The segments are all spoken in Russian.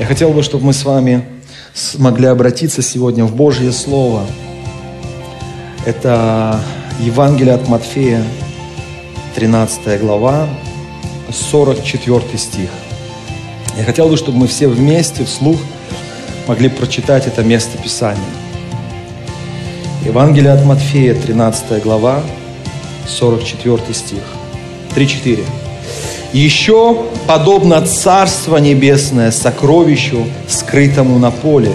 Я хотел бы, чтобы мы с вами смогли обратиться сегодня в Божье Слово. Это Евангелие от Матфея, 13 глава, 44 стих. Я хотел бы, чтобы мы все вместе вслух могли прочитать это место Писания. Евангелие от Матфея, 13 глава, 44 стих. 3-4. Еще подобно Царство Небесное сокровищу, скрытому на поле,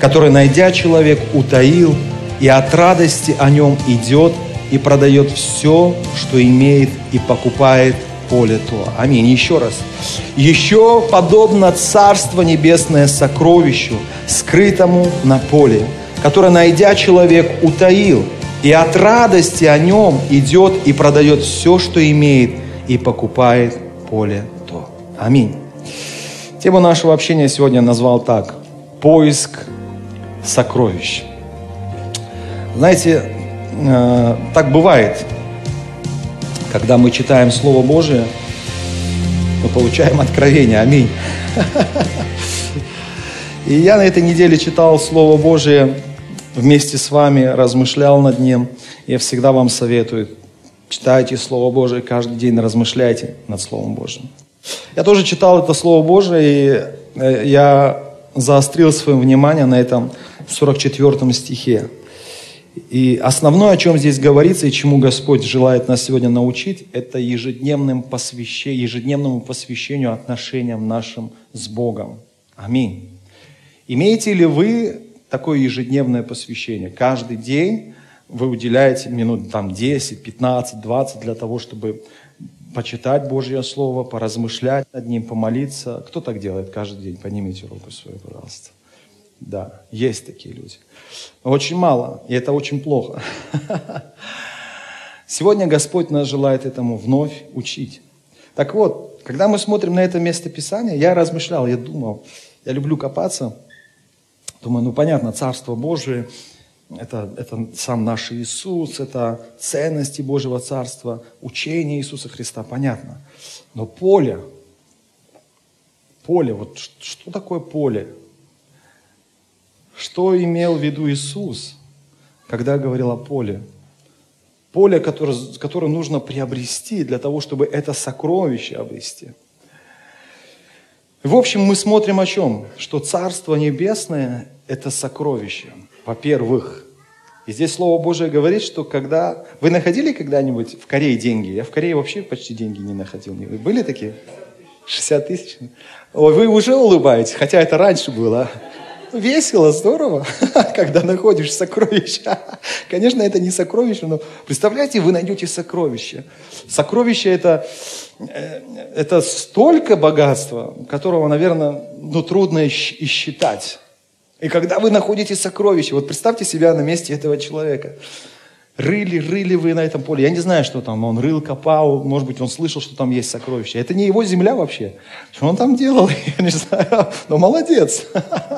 которое, найдя человек, утаил, и от радости о нем идет и продает все, что имеет, и покупает поле то. Аминь. Еще раз. Еще подобно Царство Небесное сокровищу, скрытому на поле, которое, найдя человек, утаил, и от радости о нем идет и продает все, что имеет, и покупает поле то. Аминь. Тему нашего общения сегодня назвал так. Поиск сокровищ. Знаете, э, так бывает, когда мы читаем Слово Божие, мы получаем откровение. Аминь. И я на этой неделе читал Слово Божие вместе с вами, размышлял над ним. Я всегда вам советую, читайте Слово Божие, каждый день размышляйте над Словом Божьим. Я тоже читал это Слово Божие, и э, я заострил свое внимание на этом 44 стихе. И основное, о чем здесь говорится и чему Господь желает нас сегодня научить, это ежедневным посвящению, ежедневному посвящению отношениям нашим с Богом. Аминь. Имеете ли вы такое ежедневное посвящение? Каждый день вы уделяете минут там 10, 15, 20 для того, чтобы почитать Божье Слово, поразмышлять над ним, помолиться. Кто так делает каждый день? Поднимите руку свою, пожалуйста. Да, есть такие люди. Очень мало, и это очень плохо. Сегодня Господь нас желает этому вновь учить. Так вот, когда мы смотрим на это место Писания, я размышлял, я думал, я люблю копаться. Думаю, ну понятно, Царство Божие, это, это сам наш Иисус, это ценности Божьего Царства, учение Иисуса Христа, понятно. Но поле, поле, вот что такое поле? Что имел в виду Иисус, когда говорил о поле? Поле, которое, которое нужно приобрести для того, чтобы это сокровище обрести. В общем, мы смотрим о чем? Что Царство Небесное – это сокровище, во-первых. И здесь Слово Божие говорит, что когда... Вы находили когда-нибудь в Корее деньги? Я в Корее вообще почти деньги не находил. Вы были такие? 60 тысяч? Ой, вы уже улыбаетесь, хотя это раньше было. Весело, здорово, когда находишь сокровища. Конечно, это не сокровище, но представляете, вы найдете сокровище. Сокровище это, э, это столько богатства, которого, наверное, ну, трудно и считать. И когда вы находите сокровище, вот представьте себя на месте этого человека – Рыли, рыли вы на этом поле. Я не знаю, что там. Он рыл, копал. Может быть, он слышал, что там есть сокровища. Это не его земля вообще. Что он там делал? Я не знаю. Но молодец.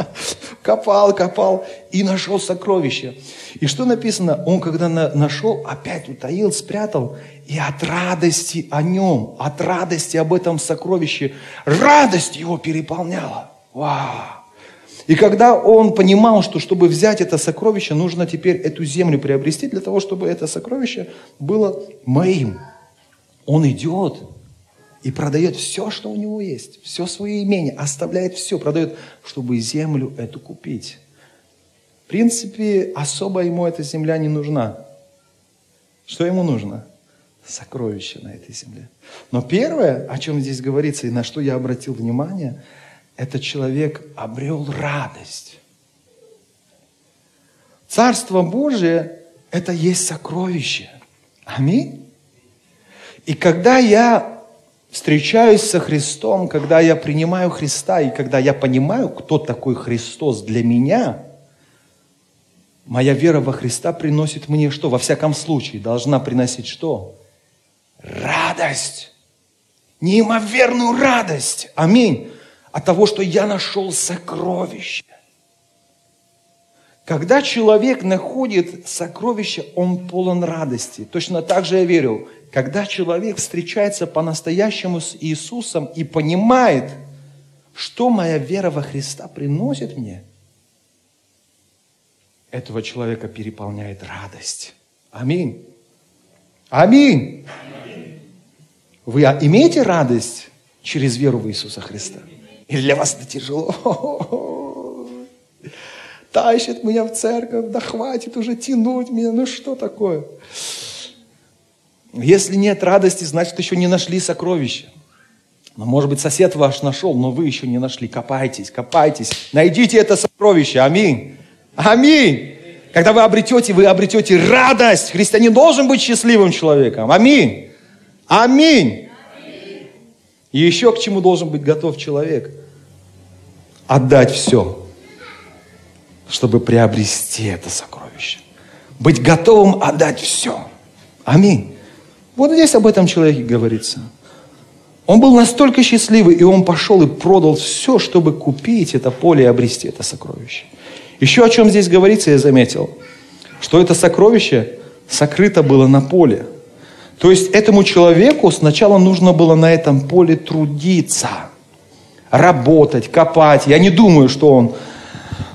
Копал, копал и нашел сокровище. И что написано? Он, когда нашел, опять утаил, спрятал. И от радости о нем, от радости об этом сокровище, радость его переполняла. Вау! И когда он понимал, что чтобы взять это сокровище, нужно теперь эту землю приобрести для того, чтобы это сокровище было моим. Он идет и продает все, что у него есть, все свое имение, оставляет все, продает, чтобы землю эту купить. В принципе, особо ему эта земля не нужна. Что ему нужно? Сокровище на этой земле. Но первое, о чем здесь говорится и на что я обратил внимание – этот человек обрел радость. Царство Божие – это есть сокровище. Аминь. И когда я встречаюсь со Христом, когда я принимаю Христа и когда я понимаю, кто такой Христос для меня, моя вера во Христа приносит мне что? Во всяком случае, должна приносить что? Радость. Неимоверную радость. Аминь. От того, что я нашел сокровище. Когда человек находит сокровище, он полон радости. Точно так же я верю, когда человек встречается по-настоящему с Иисусом и понимает, что моя вера во Христа приносит мне, этого человека переполняет радость. Аминь. Аминь. Вы имеете радость через веру в Иисуса Христа? Или для вас это тяжело? Тащит меня в церковь, да хватит уже тянуть меня, ну что такое? Если нет радости, значит еще не нашли сокровища. Но, может быть, сосед ваш нашел, но вы еще не нашли. Копайтесь, копайтесь. Найдите это сокровище. Аминь. Аминь. Когда вы обретете, вы обретете радость. Христианин должен быть счастливым человеком. Аминь. Аминь. И еще к чему должен быть готов человек? Отдать все, чтобы приобрести это сокровище. Быть готовым отдать все. Аминь. Вот здесь об этом человеке говорится. Он был настолько счастливый, и он пошел и продал все, чтобы купить это поле и обрести это сокровище. Еще о чем здесь говорится, я заметил, что это сокровище сокрыто было на поле. То есть этому человеку сначала нужно было на этом поле трудиться, работать, копать. Я не думаю, что он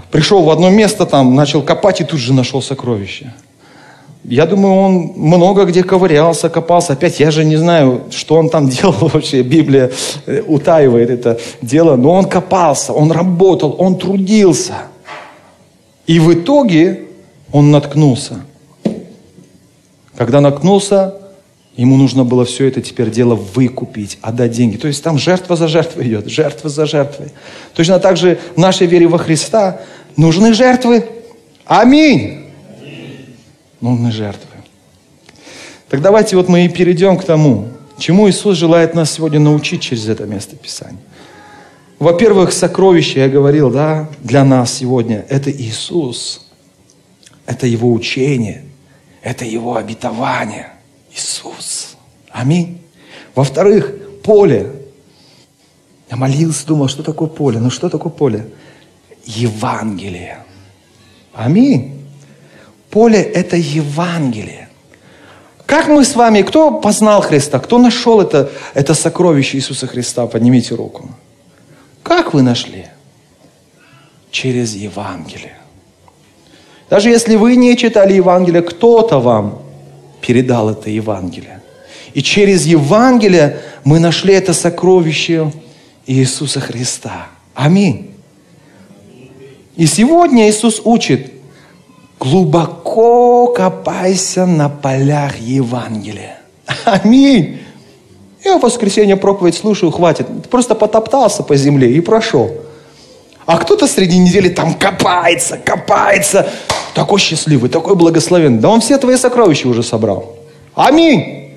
пришел в одно место, там, начал копать и тут же нашел сокровище. Я думаю, он много где ковырялся, копался. Опять я же не знаю, что он там делал вообще. Библия э, утаивает это дело. Но он копался, он работал, он трудился. И в итоге он наткнулся. Когда наткнулся, ему нужно было все это теперь дело выкупить, отдать деньги. То есть там жертва за жертвой идет, жертва за жертвой. Точно так же в нашей вере во Христа нужны жертвы. Аминь нужны жертвы. Так давайте вот мы и перейдем к тому, чему Иисус желает нас сегодня научить через это место Писания. Во-первых, сокровище, я говорил, да, для нас сегодня, это Иисус. Это Его учение, это Его обетование. Иисус. Аминь. Во-вторых, поле. Я молился, думал, что такое поле? Ну что такое поле? Евангелие. Аминь. Поле – это Евангелие. Как мы с вами, кто познал Христа, кто нашел это, это сокровище Иисуса Христа? Поднимите руку. Как вы нашли? Через Евангелие. Даже если вы не читали Евангелие, кто-то вам передал это Евангелие. И через Евангелие мы нашли это сокровище Иисуса Христа. Аминь. И сегодня Иисус учит, глубоко копайся на полях Евангелия. Аминь. Я в воскресенье проповедь слушаю, хватит. Просто потоптался по земле и прошел. А кто-то среди недели там копается, копается. Такой счастливый, такой благословенный. Да он все твои сокровища уже собрал. Аминь.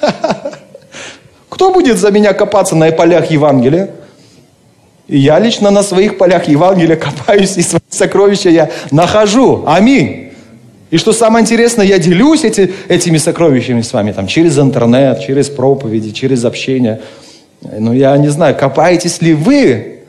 Кто будет за меня копаться на полях Евангелия? И я лично на своих полях Евангелия копаюсь, и свои сокровища я нахожу. Аминь. И что самое интересное, я делюсь эти, этими сокровищами с вами там, через интернет, через проповеди, через общение. Ну, я не знаю, копаетесь ли вы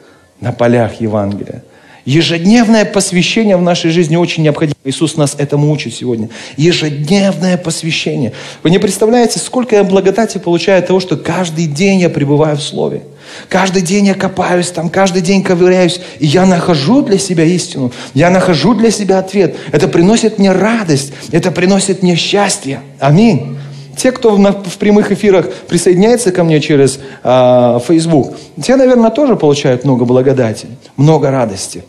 на полях Евангелия? Ежедневное посвящение в нашей жизни очень необходимо. Иисус нас этому учит сегодня. Ежедневное посвящение. Вы не представляете, сколько я благодати получаю от того, что каждый день я пребываю в Слове. Каждый день я копаюсь там, каждый день ковыряюсь, и я нахожу для себя истину, я нахожу для себя ответ. Это приносит мне радость, это приносит мне счастье. Аминь. Те, кто в, в прямых эфирах присоединяется ко мне через э, Facebook, те, наверное, тоже получают много благодати, много радости.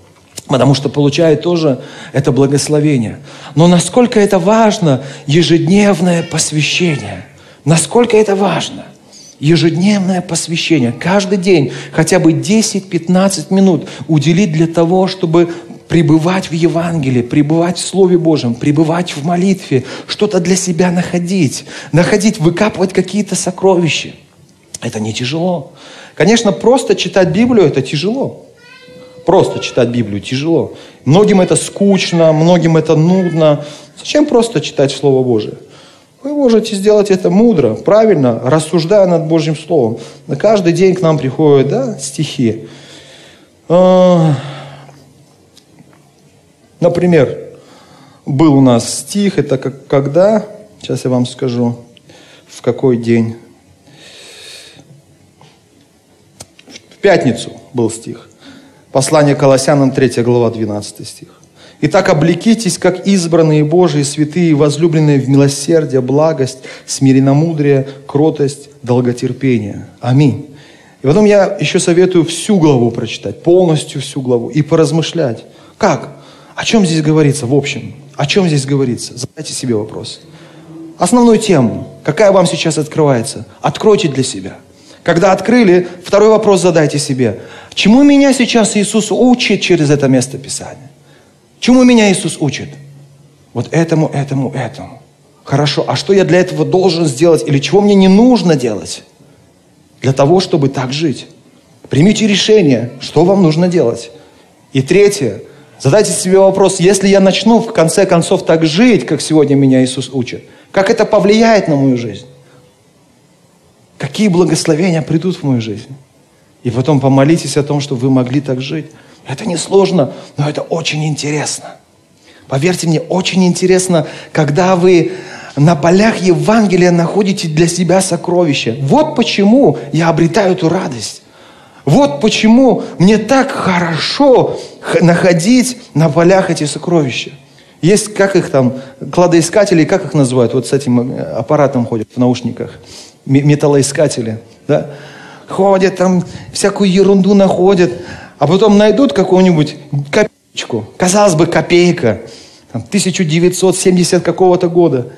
Потому что получают тоже это благословение. Но насколько это важно, ежедневное посвящение. Насколько это важно ежедневное посвящение, каждый день хотя бы 10-15 минут уделить для того, чтобы пребывать в Евангелии, пребывать в Слове Божьем, пребывать в молитве, что-то для себя находить, находить, выкапывать какие-то сокровища. Это не тяжело. Конечно, просто читать Библию – это тяжело. Просто читать Библию тяжело. Многим это скучно, многим это нудно. Зачем просто читать Слово Божие? Вы можете сделать это мудро, правильно, рассуждая над Божьим Словом. На каждый день к нам приходят да, стихи. Например, был у нас стих, это как, когда, сейчас я вам скажу, в какой день. В пятницу был стих. Послание Колоссянам, 3 глава, 12 стих. Итак, облекитесь, как избранные Божии, святые, возлюбленные в милосердие, благость, смиренномудрие, кротость, долготерпение. Аминь. И потом я еще советую всю главу прочитать, полностью всю главу, и поразмышлять. Как? О чем здесь говорится в общем? О чем здесь говорится? Задайте себе вопрос. Основную тему, какая вам сейчас открывается, откройте для себя. Когда открыли, второй вопрос задайте себе. Чему меня сейчас Иисус учит через это место Писания? Чему меня Иисус учит? Вот этому, этому, этому. Хорошо, а что я для этого должен сделать или чего мне не нужно делать для того, чтобы так жить? Примите решение, что вам нужно делать. И третье, задайте себе вопрос, если я начну в конце концов так жить, как сегодня меня Иисус учит, как это повлияет на мою жизнь? Какие благословения придут в мою жизнь? И потом помолитесь о том, чтобы вы могли так жить. Это не сложно, но это очень интересно. Поверьте мне, очень интересно, когда вы на полях Евангелия находите для себя сокровища. Вот почему я обретаю эту радость. Вот почему мне так хорошо находить на полях эти сокровища. Есть, как их там, кладоискатели, как их называют, вот с этим э, аппаратом ходят в наушниках, металлоискатели, да? Ходят там, всякую ерунду находят а потом найдут какую-нибудь копеечку, казалось бы, копейка, там, 1970 какого-то года.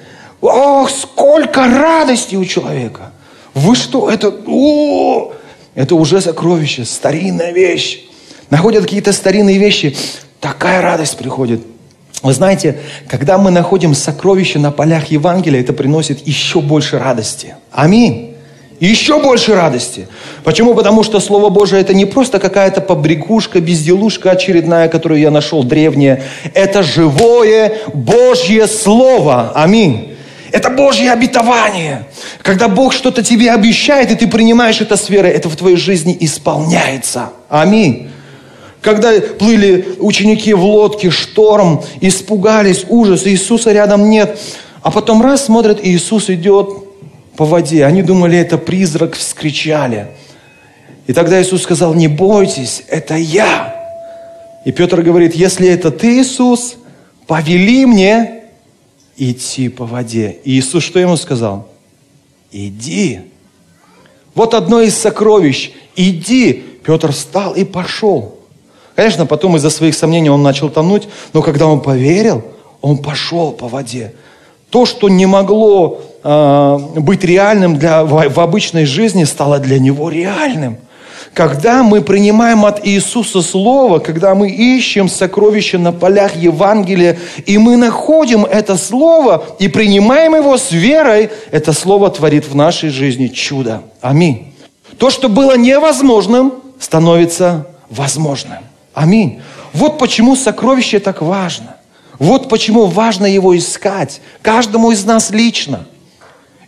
Ох, сколько радости у человека! Вы что, это, о, это уже сокровище, старинная вещь. Находят какие-то старинные вещи, такая радость приходит. Вы знаете, когда мы находим сокровища на полях Евангелия, это приносит еще больше радости. Аминь. Еще больше радости. Почему? Потому что Слово Божие это не просто какая-то побрякушка, безделушка очередная, которую я нашел древняя. Это живое Божье Слово. Аминь. Это Божье обетование. Когда Бог что-то тебе обещает, и ты принимаешь это с верой, это в твоей жизни исполняется. Аминь. Когда плыли ученики в лодке, шторм, испугались, ужас, Иисуса рядом нет. А потом раз смотрят, Иисус идет, по воде. Они думали, это призрак, вскричали. И тогда Иисус сказал, не бойтесь, это я. И Петр говорит, если это ты, Иисус, повели мне идти по воде. И Иисус что ему сказал? Иди. Вот одно из сокровищ. Иди. Петр встал и пошел. Конечно, потом из-за своих сомнений он начал тонуть, но когда он поверил, он пошел по воде. То, что не могло э, быть реальным для, в, в обычной жизни, стало для него реальным. Когда мы принимаем от Иисуса Слово, когда мы ищем сокровища на полях Евангелия, и мы находим это Слово и принимаем его с верой, это Слово творит в нашей жизни чудо. Аминь. То, что было невозможным, становится возможным. Аминь. Вот почему сокровище так важно. Вот почему важно его искать. Каждому из нас лично –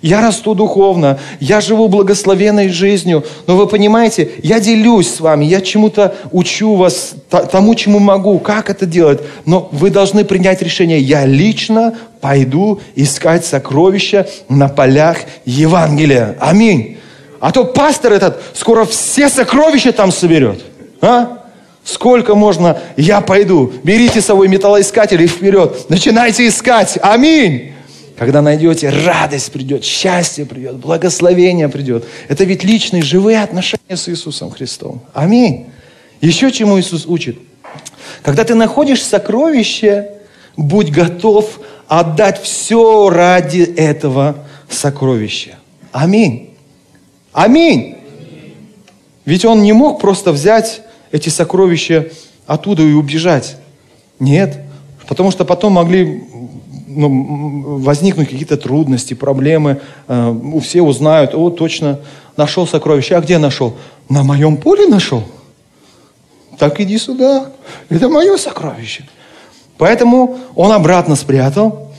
я расту духовно, я живу благословенной жизнью, но вы понимаете, я делюсь с вами, я чему-то учу вас, тому, чему могу, как это делать. Но вы должны принять решение, я лично пойду искать сокровища на полях Евангелия. Аминь. А то пастор этот скоро все сокровища там соберет. А? Сколько можно, я пойду. Берите свой металлоискатель и вперед. Начинайте искать. Аминь. Когда найдете, радость придет, счастье придет, благословение придет. Это ведь личные, живые отношения с Иисусом Христом. Аминь. Еще чему Иисус учит? Когда ты находишь сокровище, будь готов отдать все ради этого сокровища. Аминь. Аминь. Ведь он не мог просто взять эти сокровища оттуда и убежать. Нет. Потому что потом могли ну, возникнуть какие-то трудности, проблемы. Э, все узнают, о, точно, нашел сокровище. А где нашел? На моем поле нашел. Так иди сюда. Это мое сокровище. Поэтому он обратно спрятал,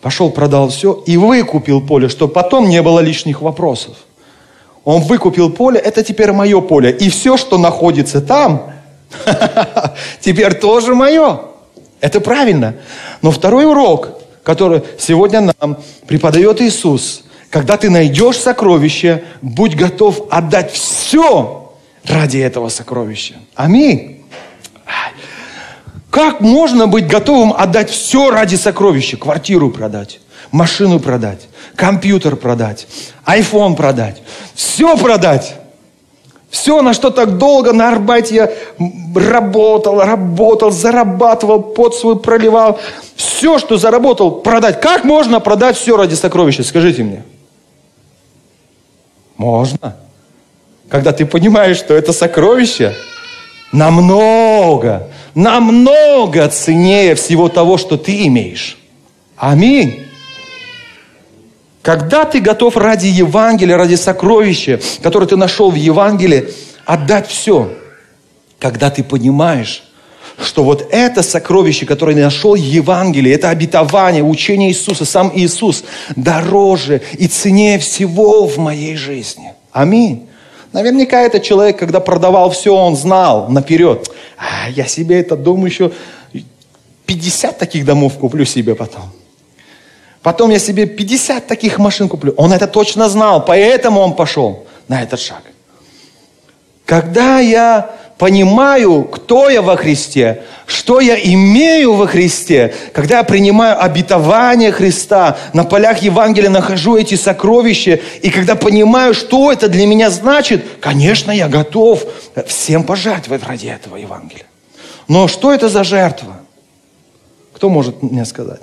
пошел, продал все и выкупил поле, чтобы потом не было лишних вопросов. Он выкупил поле, это теперь мое поле. И все, что находится там, теперь тоже мое. Это правильно. Но второй урок, который сегодня нам преподает Иисус, когда ты найдешь сокровище, будь готов отдать все ради этого сокровища. Аминь. Как можно быть готовым отдать все ради сокровища? Квартиру продать, машину продать, компьютер продать, iPhone продать, все продать. Все, на что так долго на Арбате я работал, работал, зарабатывал, под свой проливал. Все, что заработал, продать. Как можно продать все ради сокровища? Скажите мне. Можно. Когда ты понимаешь, что это сокровище намного, намного ценнее всего того, что ты имеешь. Аминь. Когда ты готов ради Евангелия, ради сокровища, которое ты нашел в Евангелии, отдать все, когда ты понимаешь, что вот это сокровище, которое нашел в Евангелии, это обетование, учение Иисуса, сам Иисус, дороже и ценнее всего в моей жизни. Аминь. Наверняка этот человек, когда продавал все, он знал наперед. А, я себе это дом еще 50 таких домов куплю себе потом. Потом я себе 50 таких машин куплю. Он это точно знал, поэтому он пошел на этот шаг. Когда я понимаю, кто я во Христе, что я имею во Христе, когда я принимаю обетование Христа, на полях Евангелия нахожу эти сокровища, и когда понимаю, что это для меня значит, конечно, я готов всем пожертвовать ради этого Евангелия. Но что это за жертва? Кто может мне сказать?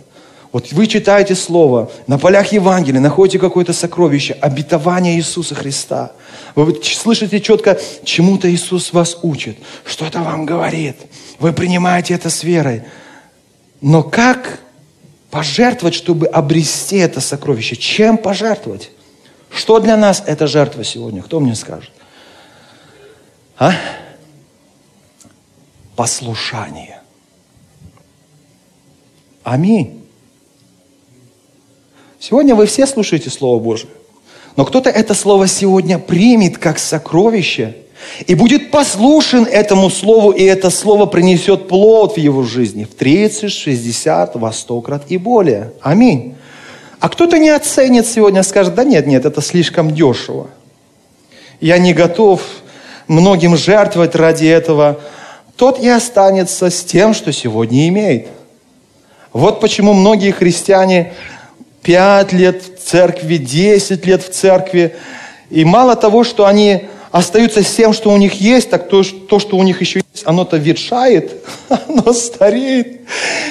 Вот вы читаете Слово, на полях Евангелия находите какое-то сокровище, обетование Иисуса Христа. Вы слышите четко, чему-то Иисус вас учит, что это вам говорит. Вы принимаете это с верой. Но как пожертвовать, чтобы обрести это сокровище? Чем пожертвовать? Что для нас это жертва сегодня? Кто мне скажет? А? Послушание. Аминь. Сегодня вы все слушаете Слово Божие. Но кто-то это Слово сегодня примет как сокровище и будет послушен этому Слову, и это Слово принесет плод в его жизни в 30, 60, во 100 крат и более. Аминь. А кто-то не оценит сегодня, скажет, да нет, нет, это слишком дешево. Я не готов многим жертвовать ради этого. Тот и останется с тем, что сегодня имеет. Вот почему многие христиане пять лет в церкви, десять лет в церкви. И мало того, что они остаются с тем, что у них есть, так то, то что у них еще есть, оно-то ветшает, оно стареет.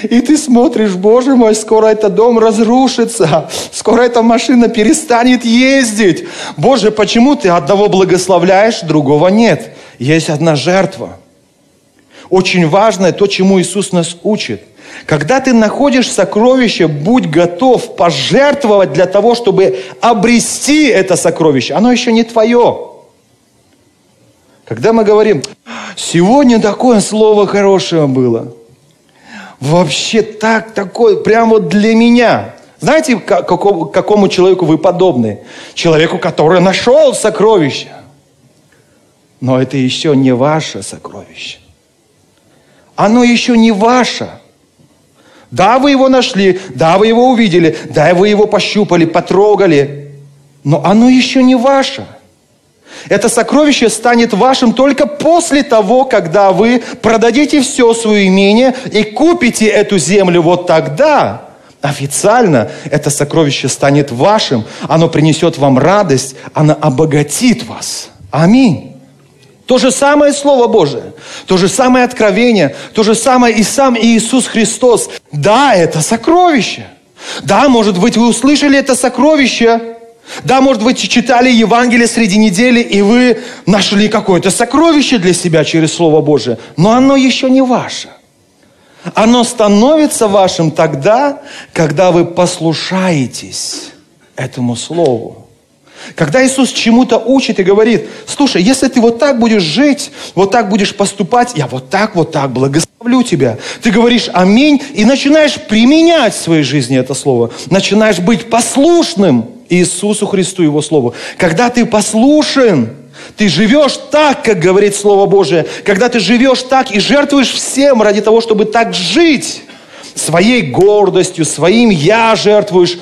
И ты смотришь, Боже мой, скоро этот дом разрушится, скоро эта машина перестанет ездить. Боже, почему ты одного благословляешь, другого нет? Есть одна жертва. Очень важное то, чему Иисус нас учит – когда ты находишь сокровище, будь готов пожертвовать для того, чтобы обрести это сокровище. Оно еще не твое. Когда мы говорим, сегодня такое слово хорошее было. Вообще так, такое, прямо вот для меня. Знаете, какому, какому человеку вы подобны? Человеку, который нашел сокровище. Но это еще не ваше сокровище. Оно еще не ваше. Да, вы его нашли, да, вы его увидели, да, вы его пощупали, потрогали, но оно еще не ваше. Это сокровище станет вашим только после того, когда вы продадите все свое имение и купите эту землю. Вот тогда официально это сокровище станет вашим. Оно принесет вам радость, оно обогатит вас. Аминь. То же самое Слово Божие, то же самое откровение, то же самое и сам Иисус Христос. Да, это сокровище. Да, может быть, вы услышали это сокровище. Да, может быть, читали Евангелие среди недели, и вы нашли какое-то сокровище для себя через Слово Божие. Но оно еще не ваше. Оно становится вашим тогда, когда вы послушаетесь этому слову. Когда Иисус чему-то учит и говорит, слушай, если ты вот так будешь жить, вот так будешь поступать, я вот так, вот так благословлю тебя. Ты говоришь аминь и начинаешь применять в своей жизни это слово. Начинаешь быть послушным Иисусу Христу, Его Слову. Когда ты послушен, ты живешь так, как говорит Слово Божие. Когда ты живешь так и жертвуешь всем ради того, чтобы так жить, своей гордостью, своим «я» жертвуешь,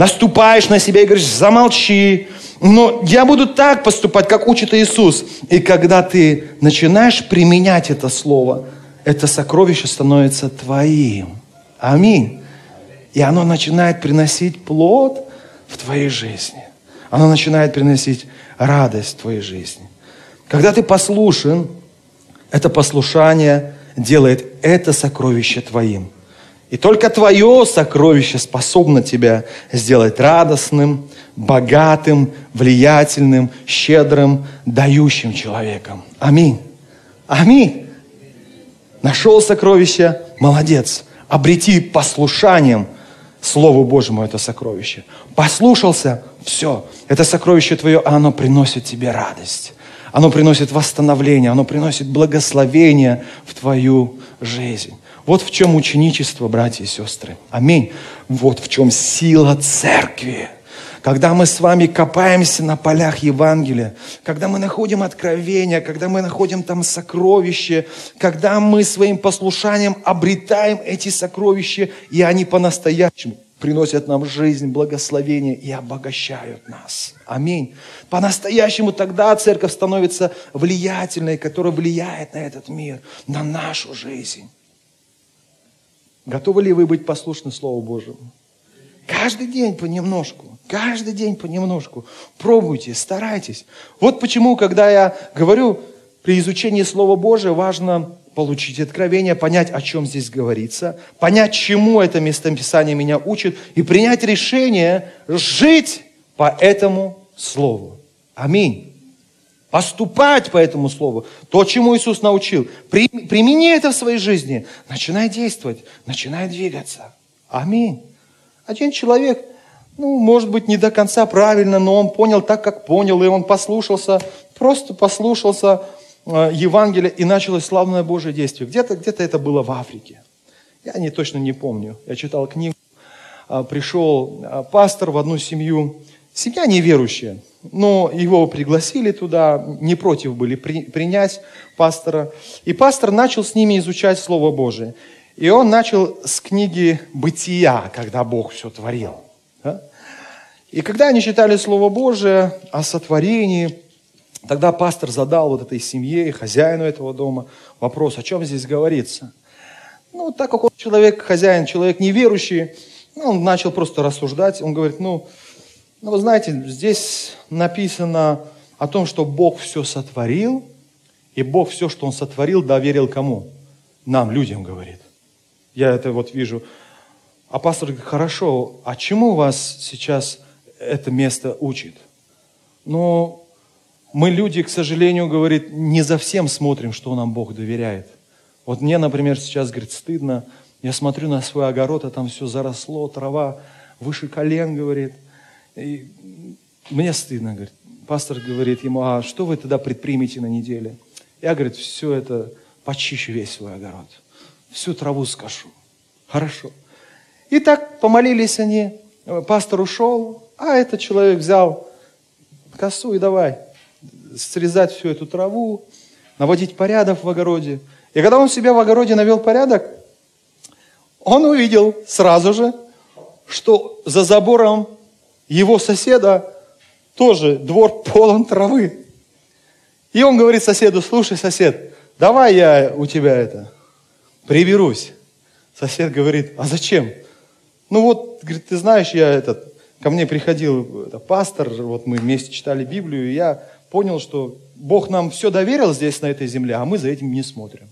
наступаешь на себя и говоришь, замолчи, но я буду так поступать, как учит Иисус. И когда ты начинаешь применять это слово, это сокровище становится твоим. Аминь. И оно начинает приносить плод в твоей жизни. Оно начинает приносить радость в твоей жизни. Когда ты послушен, это послушание делает это сокровище твоим. И только твое сокровище способно тебя сделать радостным, богатым, влиятельным, щедрым, дающим человеком. Аминь. Аминь. Нашел сокровище, молодец. Обрети послушанием Слову Божьему это сокровище. Послушался, все. Это сокровище твое, а оно приносит тебе радость. Оно приносит восстановление, оно приносит благословение в твою жизнь. Вот в чем ученичество, братья и сестры. Аминь. Вот в чем сила церкви. Когда мы с вами копаемся на полях Евангелия, когда мы находим откровения, когда мы находим там сокровища, когда мы своим послушанием обретаем эти сокровища, и они по-настоящему приносят нам жизнь, благословение и обогащают нас. Аминь. По-настоящему тогда церковь становится влиятельной, которая влияет на этот мир, на нашу жизнь. Готовы ли вы быть послушны Слову Божьему? Каждый день понемножку. Каждый день понемножку. Пробуйте, старайтесь. Вот почему, когда я говорю при изучении Слова Божия, важно получить откровение, понять, о чем здесь говорится, понять, чему это местописание меня учит, и принять решение жить по этому Слову. Аминь. Поступать по этому Слову. То, чему Иисус научил. Примени это в своей жизни. Начинай действовать, начинай двигаться. Аминь. Один человек ну, может быть, не до конца правильно, но он понял так, как понял, и он послушался, просто послушался э, Евангелия, и началось славное Божье действие. Где-то где это было в Африке. Я не точно не помню. Я читал книгу. Э, пришел э, пастор в одну семью. Семья неверующая, но его пригласили туда, не против были при, принять пастора. И пастор начал с ними изучать Слово Божие. И он начал с книги «Бытия», когда Бог все творил. И когда они читали Слово Божие о сотворении, тогда пастор задал вот этой семье, хозяину этого дома вопрос, о чем здесь говорится. Ну, так как он человек, хозяин, человек неверующий, ну, он начал просто рассуждать. Он говорит, ну, ну, вы знаете, здесь написано о том, что Бог все сотворил, и Бог все, что Он сотворил, доверил кому? Нам, людям, говорит. Я это вот вижу. А пастор говорит, хорошо, а чему вас сейчас это место учит. Но мы люди, к сожалению, говорит, не за всем смотрим, что нам Бог доверяет. Вот мне, например, сейчас, говорит, стыдно. Я смотрю на свой огород, а там все заросло, трава выше колен, говорит. И мне стыдно, говорит. Пастор говорит ему, а что вы тогда предпримете на неделе? Я, говорит, все это почищу весь свой огород. Всю траву скашу. Хорошо. И так помолились они. Пастор ушел, а этот человек взял косу и давай срезать всю эту траву, наводить порядок в огороде. И когда он себя в огороде навел порядок, он увидел сразу же, что за забором его соседа тоже двор полон травы. И он говорит соседу, слушай, сосед, давай я у тебя это приберусь. Сосед говорит, а зачем? Ну вот, говорит, ты знаешь, я этот, Ко мне приходил это, пастор, вот мы вместе читали Библию, и я понял, что Бог нам все доверил здесь, на этой земле, а мы за этим не смотрим.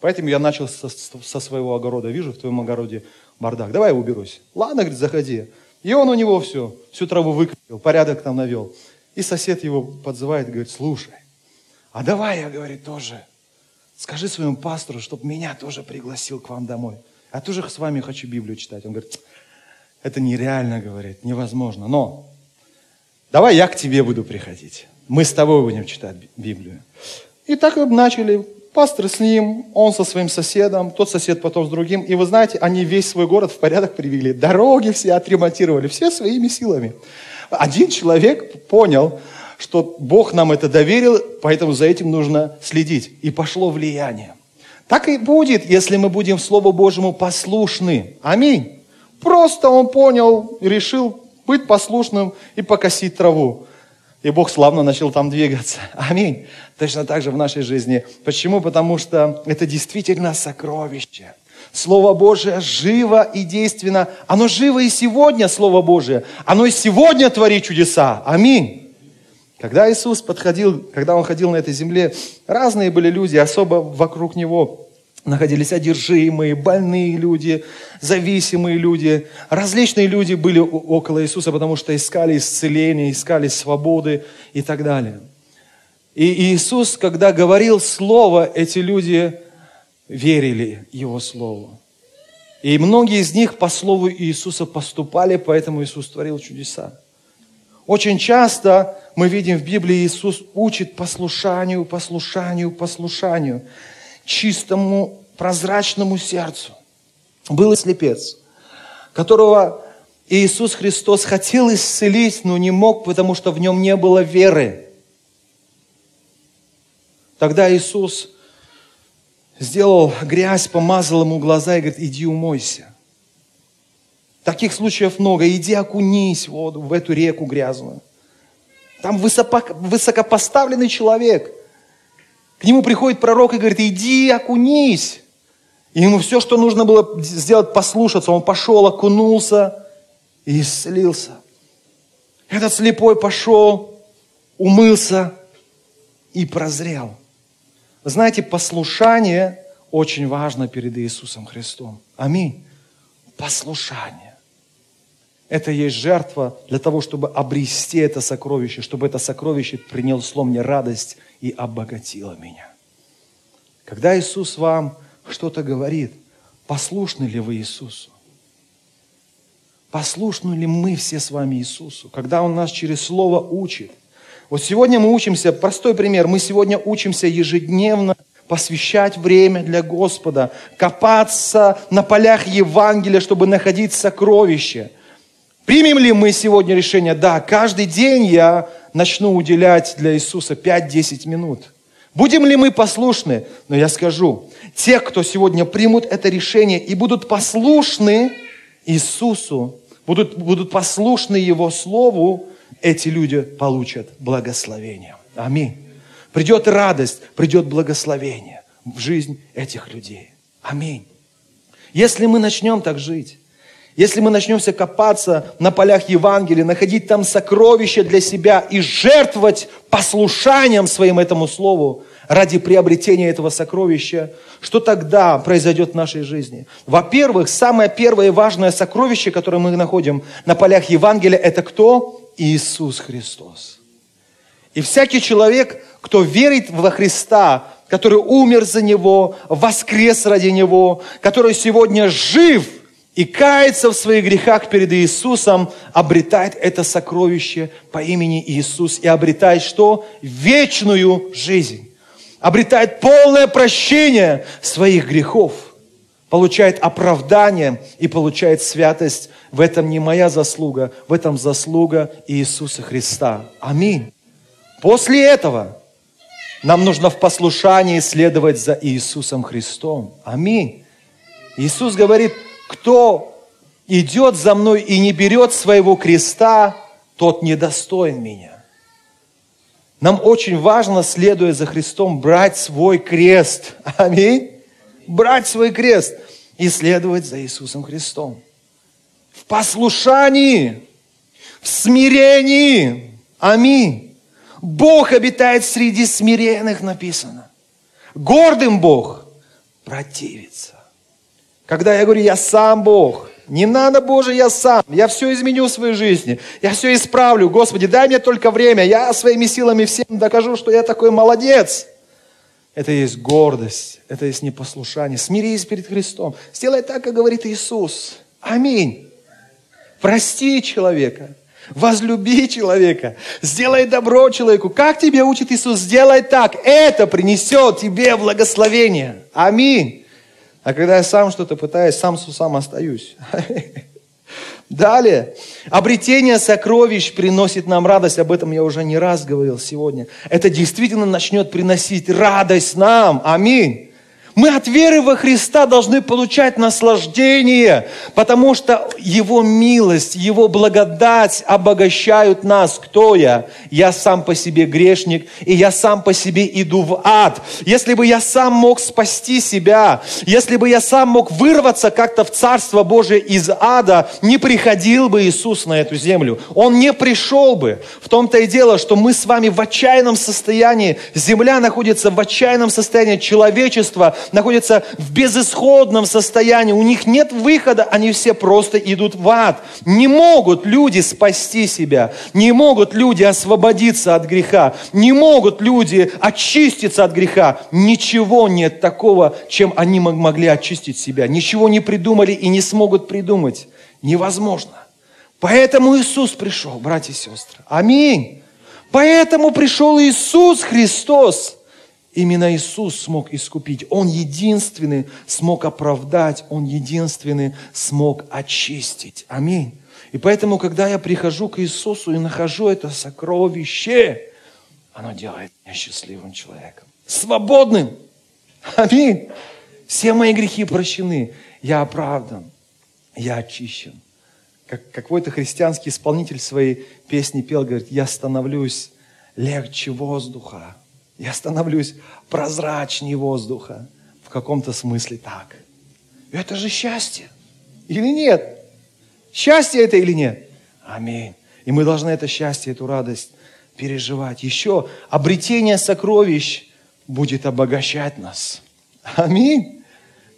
Поэтому я начал со, со своего огорода. Вижу в твоем огороде бардак. Давай я уберусь. Ладно, говорит, заходи. И он у него все, всю траву выкопил, порядок там навел. И сосед его подзывает говорит, слушай, а давай я, говорит, тоже скажи своему пастору, чтобы меня тоже пригласил к вам домой. Я тоже с вами хочу Библию читать. Он говорит, это нереально, говорит, невозможно. Но давай я к тебе буду приходить. Мы с тобой будем читать Библию. И так начали. Пастор с ним, он со своим соседом, тот сосед потом с другим. И вы знаете, они весь свой город в порядок привели. Дороги все отремонтировали, все своими силами. Один человек понял, что Бог нам это доверил, поэтому за этим нужно следить. И пошло влияние. Так и будет, если мы будем Слову Божьему послушны. Аминь. Просто он понял, решил быть послушным и покосить траву. И Бог славно начал там двигаться. Аминь. Точно так же в нашей жизни. Почему? Потому что это действительно сокровище. Слово Божие живо и действенно. Оно живо и сегодня, Слово Божие. Оно и сегодня творит чудеса. Аминь. Когда Иисус подходил, когда Он ходил на этой земле, разные были люди, особо вокруг Него находились одержимые, больные люди, зависимые люди. Различные люди были около Иисуса, потому что искали исцеления, искали свободы и так далее. И Иисус, когда говорил Слово, эти люди верили Его Слову. И многие из них по Слову Иисуса поступали, поэтому Иисус творил чудеса. Очень часто мы видим в Библии, Иисус учит послушанию, послушанию, послушанию чистому, прозрачному сердцу. Был слепец, которого Иисус Христос хотел исцелить, но не мог, потому что в нем не было веры. Тогда Иисус сделал грязь, помазал ему глаза и говорит, иди умойся. Таких случаев много. Иди окунись в воду, в эту реку грязную. Там высокопоставленный человек – к нему приходит пророк и говорит, иди окунись. И ему все, что нужно было сделать, послушаться. Он пошел, окунулся и исцелился. Этот слепой пошел, умылся и прозрел. Знаете, послушание очень важно перед Иисусом Христом. Аминь. Послушание. Это есть жертва для того, чтобы обрести это сокровище, чтобы это сокровище принесло мне радость и обогатило меня. Когда Иисус вам что-то говорит, послушны ли вы Иисусу? Послушны ли мы все с вами Иисусу? Когда Он нас через Слово учит. Вот сегодня мы учимся, простой пример, мы сегодня учимся ежедневно посвящать время для Господа, копаться на полях Евангелия, чтобы находить сокровища. Примем ли мы сегодня решение? Да, каждый день я начну уделять для Иисуса 5-10 минут. Будем ли мы послушны? Но я скажу, те, кто сегодня примут это решение и будут послушны Иисусу, будут, будут послушны Его Слову, эти люди получат благословение. Аминь. Придет радость, придет благословение в жизнь этих людей. Аминь. Если мы начнем так жить, если мы начнемся копаться на полях Евангелия, находить там сокровища для себя и жертвовать послушанием своим этому слову ради приобретения этого сокровища, что тогда произойдет в нашей жизни? Во-первых, самое первое и важное сокровище, которое мы находим на полях Евангелия, это кто? Иисус Христос. И всякий человек, кто верит во Христа, который умер за Него, воскрес ради Него, который сегодня жив – и кается в своих грехах перед Иисусом, обретает это сокровище по имени Иисус и обретает что? Вечную жизнь. Обретает полное прощение своих грехов. Получает оправдание и получает святость. В этом не моя заслуга, в этом заслуга Иисуса Христа. Аминь. После этого нам нужно в послушании следовать за Иисусом Христом. Аминь. Иисус говорит – кто идет за мной и не берет своего креста, тот недостоин меня. Нам очень важно, следуя за Христом, брать свой крест. Аминь. Брать свой крест и следовать за Иисусом Христом. В послушании, в смирении. Аминь. Бог обитает среди смиренных, написано. Гордым Бог противится. Когда я говорю, я сам Бог, не надо, Боже, я сам, я все изменю в своей жизни, я все исправлю. Господи, дай мне только время, я своими силами всем докажу, что я такой молодец. Это есть гордость, это есть непослушание. Смирись перед Христом. Сделай так, как говорит Иисус. Аминь. Прости человека. Возлюби человека. Сделай добро человеку. Как тебе учит Иисус? Сделай так. Это принесет тебе благословение. Аминь. А когда я сам что-то пытаюсь, сам с сам остаюсь. Далее. Обретение сокровищ приносит нам радость. Об этом я уже не раз говорил сегодня. Это действительно начнет приносить радость нам. Аминь. Мы от веры во Христа должны получать наслаждение, потому что Его милость, Его благодать обогащают нас. Кто я? Я сам по себе грешник, и я сам по себе иду в ад. Если бы я сам мог спасти себя, если бы я сам мог вырваться как-то в Царство Божие из ада, не приходил бы Иисус на эту землю. Он не пришел бы. В том-то и дело, что мы с вами в отчаянном состоянии, земля находится в отчаянном состоянии, человечество находятся в безысходном состоянии, у них нет выхода, они все просто идут в ад. Не могут люди спасти себя, не могут люди освободиться от греха, не могут люди очиститься от греха. Ничего нет такого, чем они могли очистить себя. Ничего не придумали и не смогут придумать. Невозможно. Поэтому Иисус пришел, братья и сестры. Аминь. Поэтому пришел Иисус Христос – Именно Иисус смог искупить. Он единственный смог оправдать. Он единственный смог очистить. Аминь. И поэтому, когда я прихожу к Иисусу и нахожу это сокровище, оно делает меня счастливым человеком. Свободным. Аминь. Все мои грехи прощены. Я оправдан. Я очищен. Как какой-то христианский исполнитель своей песни пел, говорит, я становлюсь легче воздуха я становлюсь прозрачнее воздуха. В каком-то смысле так. Это же счастье. Или нет? Счастье это или нет? Аминь. И мы должны это счастье, эту радость переживать. Еще обретение сокровищ будет обогащать нас. Аминь.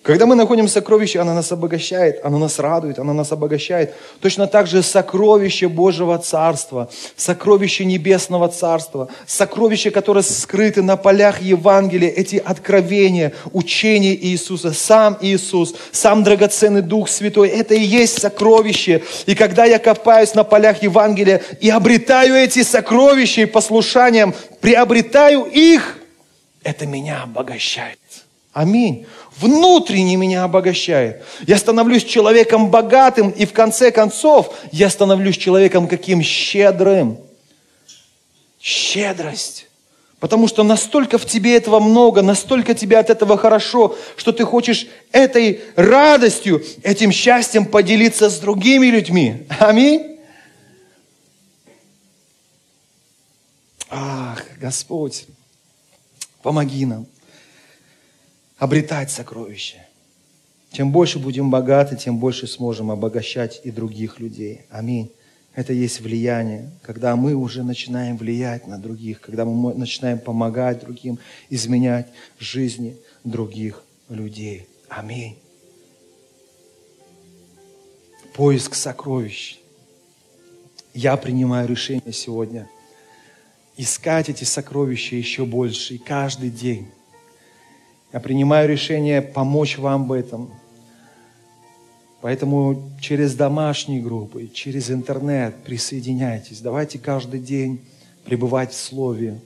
Когда мы находим сокровище, оно нас обогащает, оно нас радует, оно нас обогащает. Точно так же сокровище Божьего Царства, сокровище Небесного Царства, сокровища, которые скрыты на полях Евангелия, эти откровения, учения Иисуса, сам Иисус, сам драгоценный Дух Святой, это и есть сокровище. И когда я копаюсь на полях Евангелия и обретаю эти сокровища и послушанием, приобретаю их, это меня обогащает. Аминь внутренне меня обогащает. Я становлюсь человеком богатым, и в конце концов я становлюсь человеком каким щедрым. Щедрость. Потому что настолько в тебе этого много, настолько тебе от этого хорошо, что ты хочешь этой радостью, этим счастьем поделиться с другими людьми. Аминь. Ах, Господь, помоги нам обретать сокровища. Чем больше будем богаты, тем больше сможем обогащать и других людей. Аминь. Это есть влияние, когда мы уже начинаем влиять на других, когда мы начинаем помогать другим, изменять жизни других людей. Аминь. Поиск сокровищ. Я принимаю решение сегодня искать эти сокровища еще больше и каждый день я принимаю решение помочь вам в этом. Поэтому через домашние группы, через интернет присоединяйтесь. Давайте каждый день пребывать в Слове,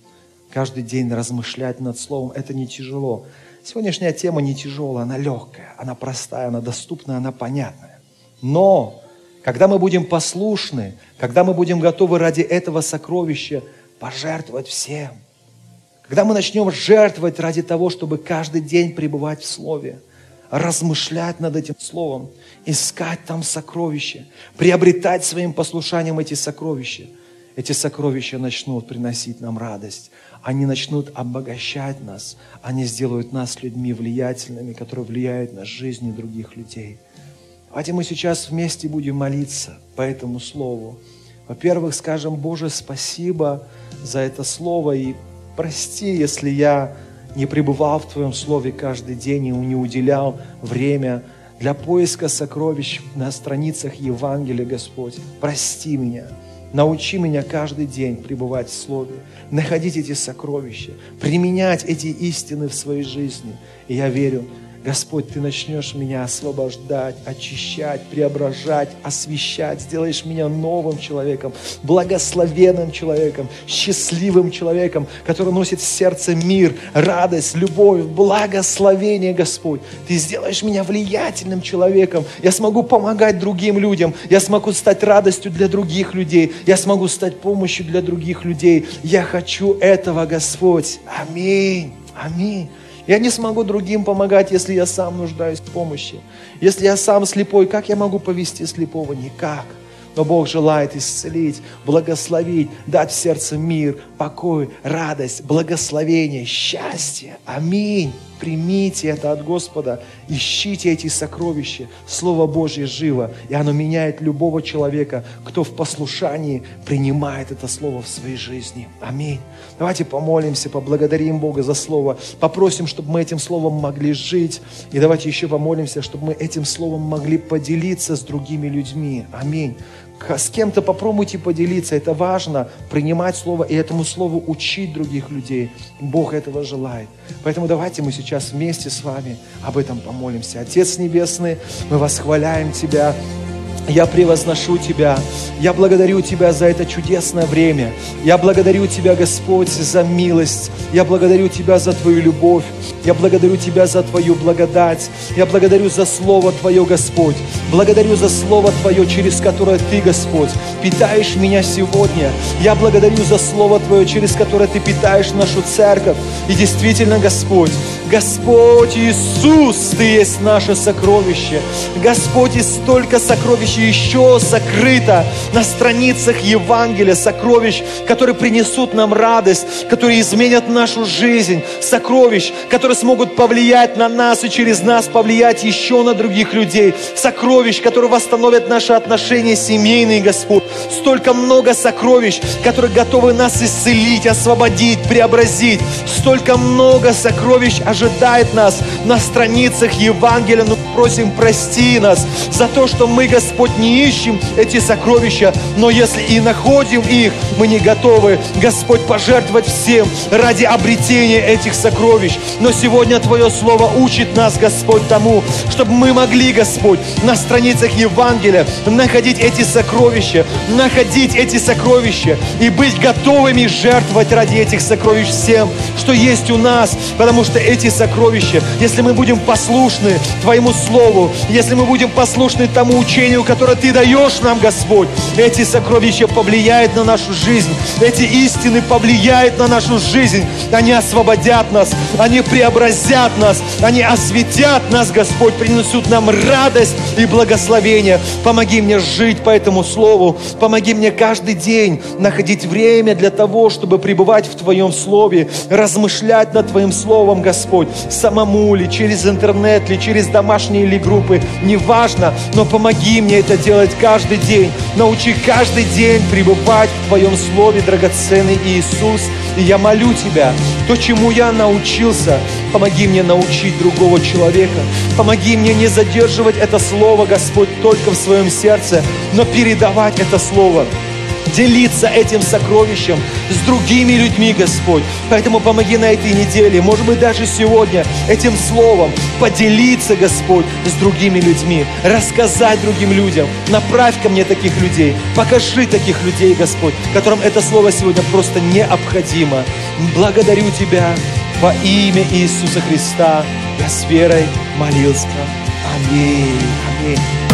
каждый день размышлять над Словом. Это не тяжело. Сегодняшняя тема не тяжелая, она легкая, она простая, она доступная, она понятная. Но когда мы будем послушны, когда мы будем готовы ради этого сокровища пожертвовать всем, когда мы начнем жертвовать ради того, чтобы каждый день пребывать в Слове, размышлять над этим Словом, искать там сокровища, приобретать своим послушанием эти сокровища, эти сокровища начнут приносить нам радость. Они начнут обогащать нас. Они сделают нас людьми влиятельными, которые влияют на жизни других людей. Давайте мы сейчас вместе будем молиться по этому Слову. Во-первых, скажем, Боже, спасибо за это Слово и Прости, если я не пребывал в Твоем Слове каждый день и не уделял время для поиска сокровищ на страницах Евангелия, Господь. Прости меня. Научи меня каждый день пребывать в Слове, находить эти сокровища, применять эти истины в своей жизни. И я верю, Господь, Ты начнешь меня освобождать, очищать, преображать, освещать, сделаешь меня новым человеком, благословенным человеком, счастливым человеком, который носит в сердце мир, радость, любовь, благословение, Господь. Ты сделаешь меня влиятельным человеком. Я смогу помогать другим людям. Я смогу стать радостью для других людей. Я смогу стать помощью для других людей. Я хочу этого, Господь. Аминь. Аминь. Я не смогу другим помогать, если я сам нуждаюсь в помощи. Если я сам слепой, как я могу повести слепого? Никак. Но Бог желает исцелить, благословить, дать в сердце мир, покой, радость, благословение, счастье. Аминь. Примите это от Господа, ищите эти сокровища. Слово Божье живо, и оно меняет любого человека, кто в послушании принимает это Слово в своей жизни. Аминь. Давайте помолимся, поблагодарим Бога за Слово, попросим, чтобы мы этим Словом могли жить. И давайте еще помолимся, чтобы мы этим Словом могли поделиться с другими людьми. Аминь. С кем-то попробуйте поделиться. Это важно, принимать Слово и этому Слову учить других людей. Бог этого желает. Поэтому давайте мы сейчас вместе с вами об этом помолимся. Отец Небесный, мы восхваляем Тебя. Я превозношу Тебя. Я благодарю Тебя за это чудесное время. Я благодарю Тебя, Господь, за милость. Я благодарю Тебя за Твою любовь. Я благодарю Тебя за Твою благодать. Я благодарю за Слово Твое, Господь. Благодарю за Слово Твое, через которое Ты, Господь, питаешь меня сегодня. Я благодарю за Слово Твое, через которое Ты питаешь нашу церковь. И действительно, Господь, Господь Иисус, Ты есть наше сокровище. Господь, и столько сокровищ еще сокрыто на страницах Евангелия, сокровищ, которые принесут нам радость, которые изменят нашу жизнь, сокровищ, которые смогут повлиять на нас и через нас повлиять еще на других людей, сокровищ, которые восстановят наши отношения семейные, Господь. Столько много сокровищ, которые готовы нас исцелить, освободить, преобразить. Столько много сокровищ ожидает нас на страницах Евангелия. Но просим, прости нас за то, что мы, Господь, не ищем эти сокровища, но если и находим их, мы не готовы, Господь, пожертвовать всем ради обретения этих сокровищ. Но сегодня Твое Слово учит нас, Господь, тому, чтобы мы могли, Господь, на страницах Евангелия находить эти сокровища, находить эти сокровища и быть готовыми жертвовать ради этих сокровищ всем, что есть у нас, потому что эти сокровища, если мы будем послушны Твоему Слову, если мы будем послушны тому учению, которое Ты даешь нам, Господь, эти сокровища повлияют на нашу жизнь, эти истины повлияют на нашу жизнь, они освободят нас, они преобразят нас, они осветят нас, Господь, принесут нам радость и благословение. Помоги мне жить по этому Слову, помоги мне каждый день находить время для того, чтобы пребывать в Твоем Слове, размышлять над Твоим Словом, Господь, самому ли, через интернет ли, через домашние или группы, неважно, но помоги мне это делать каждый день. Научи каждый день пребывать в Твоем Слове, драгоценный Иисус. И я молю Тебя, то, чему я научился, помоги мне научить другого человека. Помоги мне не задерживать это Слово, Господь, только в своем сердце, но передавать это Слово делиться этим сокровищем с другими людьми, Господь. Поэтому помоги на этой неделе, может быть, даже сегодня, этим словом поделиться, Господь, с другими людьми, рассказать другим людям. Направь ко мне таких людей, покажи таких людей, Господь, которым это слово сегодня просто необходимо. Благодарю Тебя во имя Иисуса Христа. Я с верой молился. Аминь. Аминь.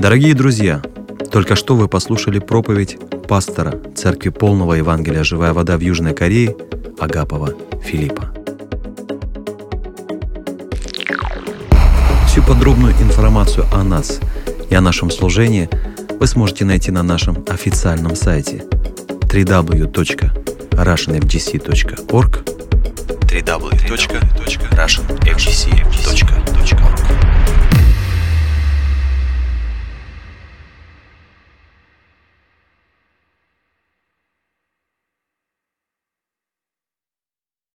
Дорогие друзья, только что вы послушали проповедь пастора Церкви Полного Евангелия «Живая вода» в Южной Корее Агапова Филиппа. Всю подробную информацию о нас и о нашем служении вы сможете найти на нашем официальном сайте www.russianfgc.org www.russianfgc.org